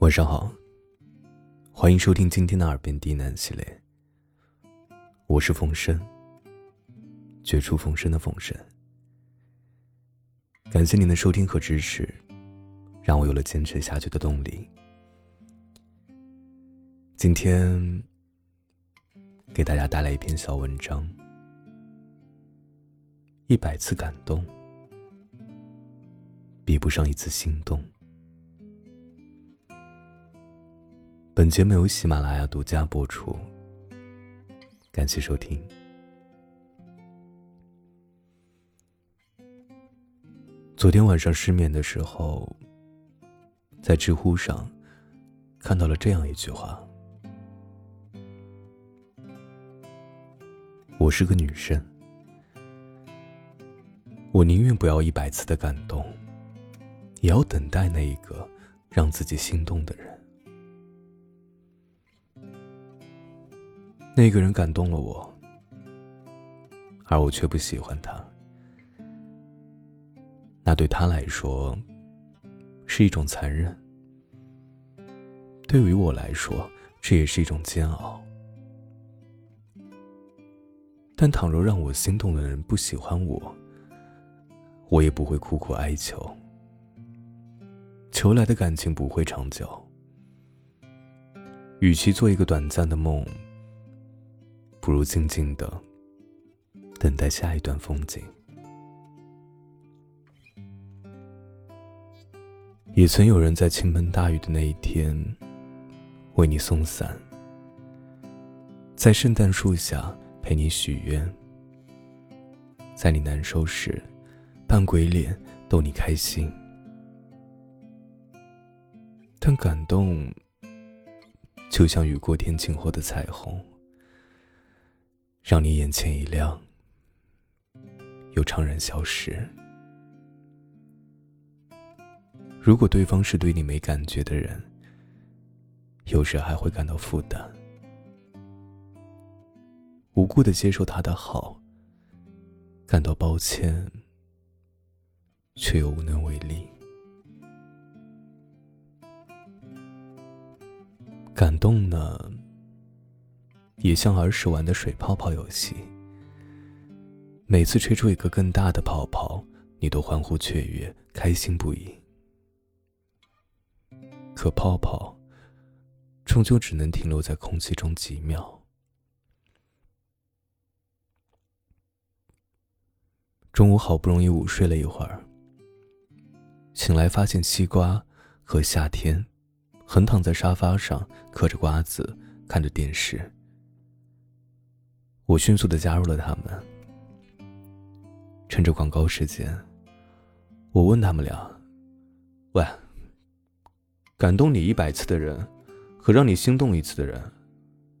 晚上好，欢迎收听今天的耳边低喃系列。我是风声，绝处逢生的风声。感谢您的收听和支持，让我有了坚持下去的动力。今天给大家带来一篇小文章：一百次感动，比不上一次心动。本节目由喜马拉雅独家播出，感谢收听。昨天晚上失眠的时候，在知乎上看到了这样一句话：“我是个女生，我宁愿不要一百次的感动，也要等待那一个让自己心动的人。”那个人感动了我，而我却不喜欢他。那对他来说是一种残忍，对于我来说，这也是一种煎熬。但倘若让我心动的人不喜欢我，我也不会苦苦哀求，求来的感情不会长久。与其做一个短暂的梦。不如静静的等待下一段风景。也曾有人在倾盆大雨的那一天为你送伞，在圣诞树下陪你许愿，在你难受时扮鬼脸逗你开心。但感动就像雨过天晴后的彩虹。让你眼前一亮，又怅然消失。如果对方是对你没感觉的人，有时还会感到负担，无辜的接受他的好，感到抱歉，却又无能为力。感动呢？也像儿时玩的水泡泡游戏，每次吹出一个更大的泡泡，你都欢呼雀跃，开心不已。可泡泡终究只能停留在空气中几秒。中午好不容易午睡了一会儿，醒来发现西瓜和夏天横躺在沙发上，嗑着瓜子，看着电视。我迅速的加入了他们。趁着广告时间，我问他们俩：“喂，感动你一百次的人，和让你心动一次的人，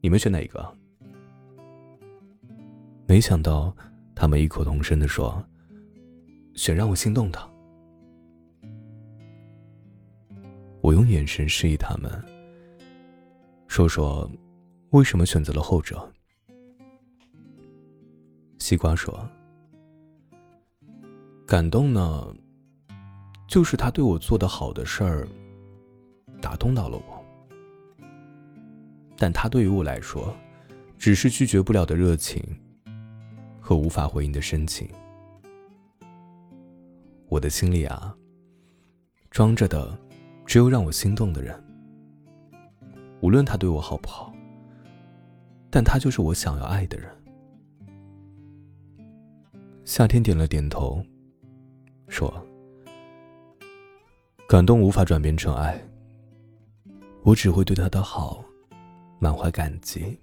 你们选哪一个？”没想到，他们异口同声的说：“选让我心动的。”我用眼神示意他们，说说为什么选择了后者。西瓜说：“感动呢，就是他对我做的好的事儿，打动到了我。但他对于我来说，只是拒绝不了的热情和无法回应的深情。我的心里啊，装着的只有让我心动的人。无论他对我好不好，但他就是我想要爱的人。”夏天点了点头，说：“感动无法转变成爱，我只会对他的好满怀感激，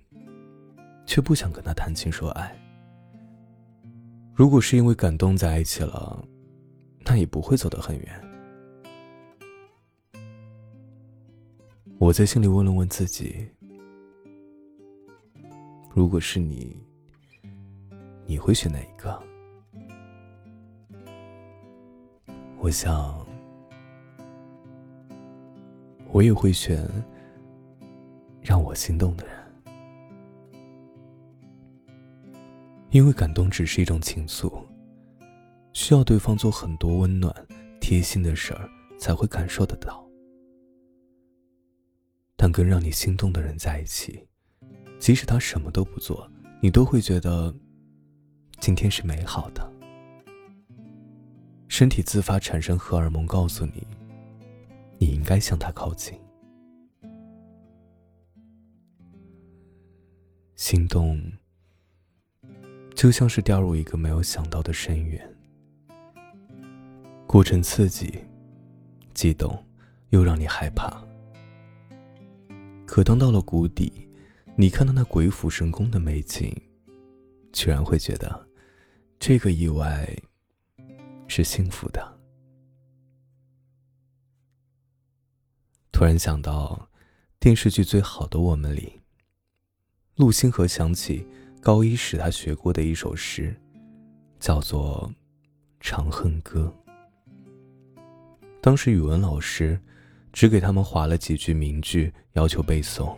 却不想跟他谈情说爱。如果是因为感动在一起了，那也不会走得很远。”我在心里问了问自己：“如果是你，你会选哪一个？”我想，我也会选让我心动的人，因为感动只是一种情愫，需要对方做很多温暖、贴心的事儿才会感受得到。但跟让你心动的人在一起，即使他什么都不做，你都会觉得今天是美好的。身体自发产生荷尔蒙，告诉你，你应该向他靠近。心动，就像是掉入一个没有想到的深渊，过程刺激、激动，又让你害怕。可当到了谷底，你看到那鬼斧神工的美景，居然会觉得，这个意外。是幸福的。突然想到，电视剧《最好的我们》里，陆星河想起高一时他学过的一首诗，叫做《长恨歌》。当时语文老师只给他们划了几句名句，要求背诵。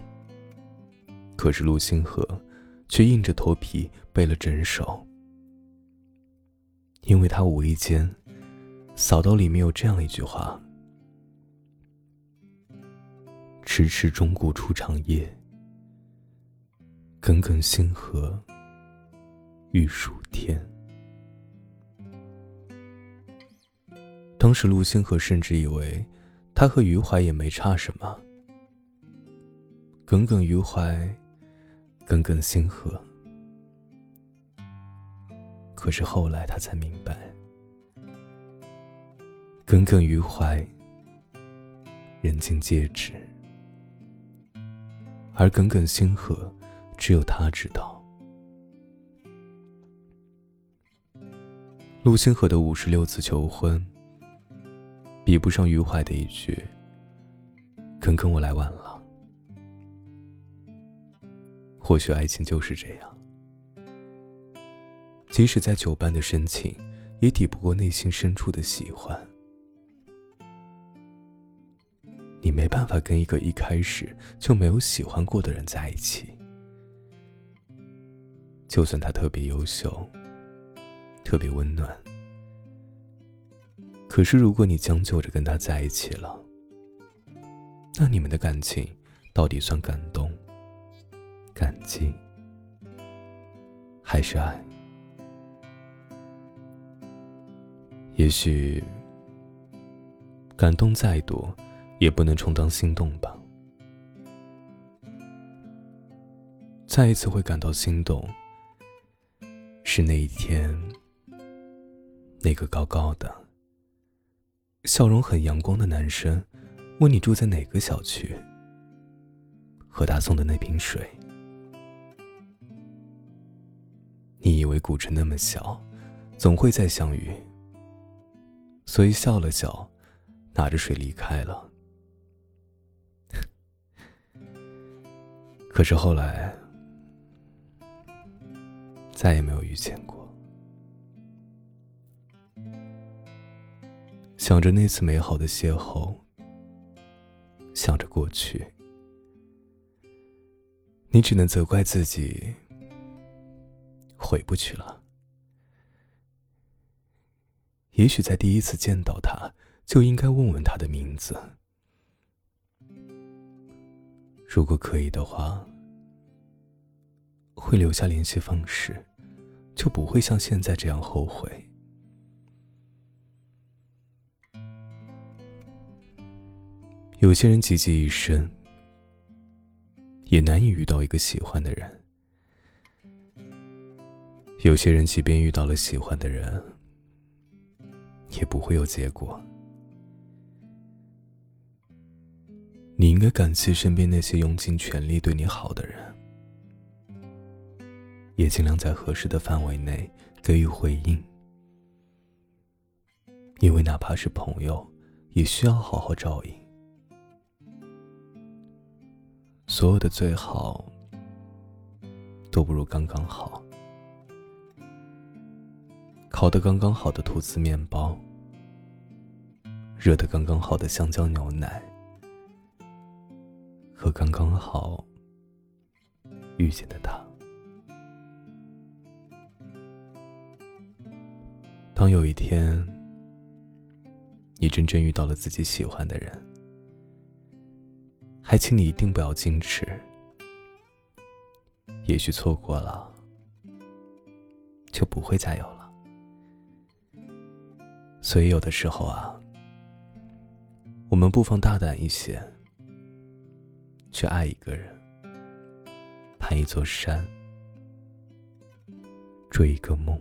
可是陆星河却硬着头皮背了整首。因为他无意间扫到里面有这样一句话：“迟迟钟鼓初长夜，耿耿星河欲曙天。”当时陆星河甚至以为他和余淮也没差什么，耿耿于怀，耿耿星河。可是后来他才明白，耿耿于怀，人尽皆知；而耿耿星河，只有他知道。陆星河的五十六次求婚，比不上余淮的一句“耿耿，我来晚了”。或许爱情就是这样。即使再久伴的深情，也抵不过内心深处的喜欢。你没办法跟一个一开始就没有喜欢过的人在一起，就算他特别优秀、特别温暖。可是，如果你将就着跟他在一起了，那你们的感情到底算感动、感激，还是爱？也许，感动再多，也不能充当心动吧。再一次会感到心动，是那一天，那个高高的、笑容很阳光的男生，问你住在哪个小区，和他送的那瓶水。你以为古城那么小，总会再相遇。所以笑了笑，拿着水离开了。可是后来，再也没有遇见过。想着那次美好的邂逅，想着过去，你只能责怪自己，回不去了。也许在第一次见到他，就应该问问他的名字。如果可以的话，会留下联系方式，就不会像现在这样后悔。有些人汲汲一生，也难以遇到一个喜欢的人；有些人即便遇到了喜欢的人，也不会有结果。你应该感谢身边那些用尽全力对你好的人，也尽量在合适的范围内给予回应，因为哪怕是朋友，也需要好好照应。所有的最好，都不如刚刚好。烤的刚刚好的吐司面包，热的刚刚好的香蕉牛奶，和刚刚好遇见的他。当有一天，你真正遇到了自己喜欢的人，还请你一定不要矜持。也许错过了，就不会再有了。所以有的时候啊，我们不妨大胆一些，去爱一个人，攀一座山，追一个梦。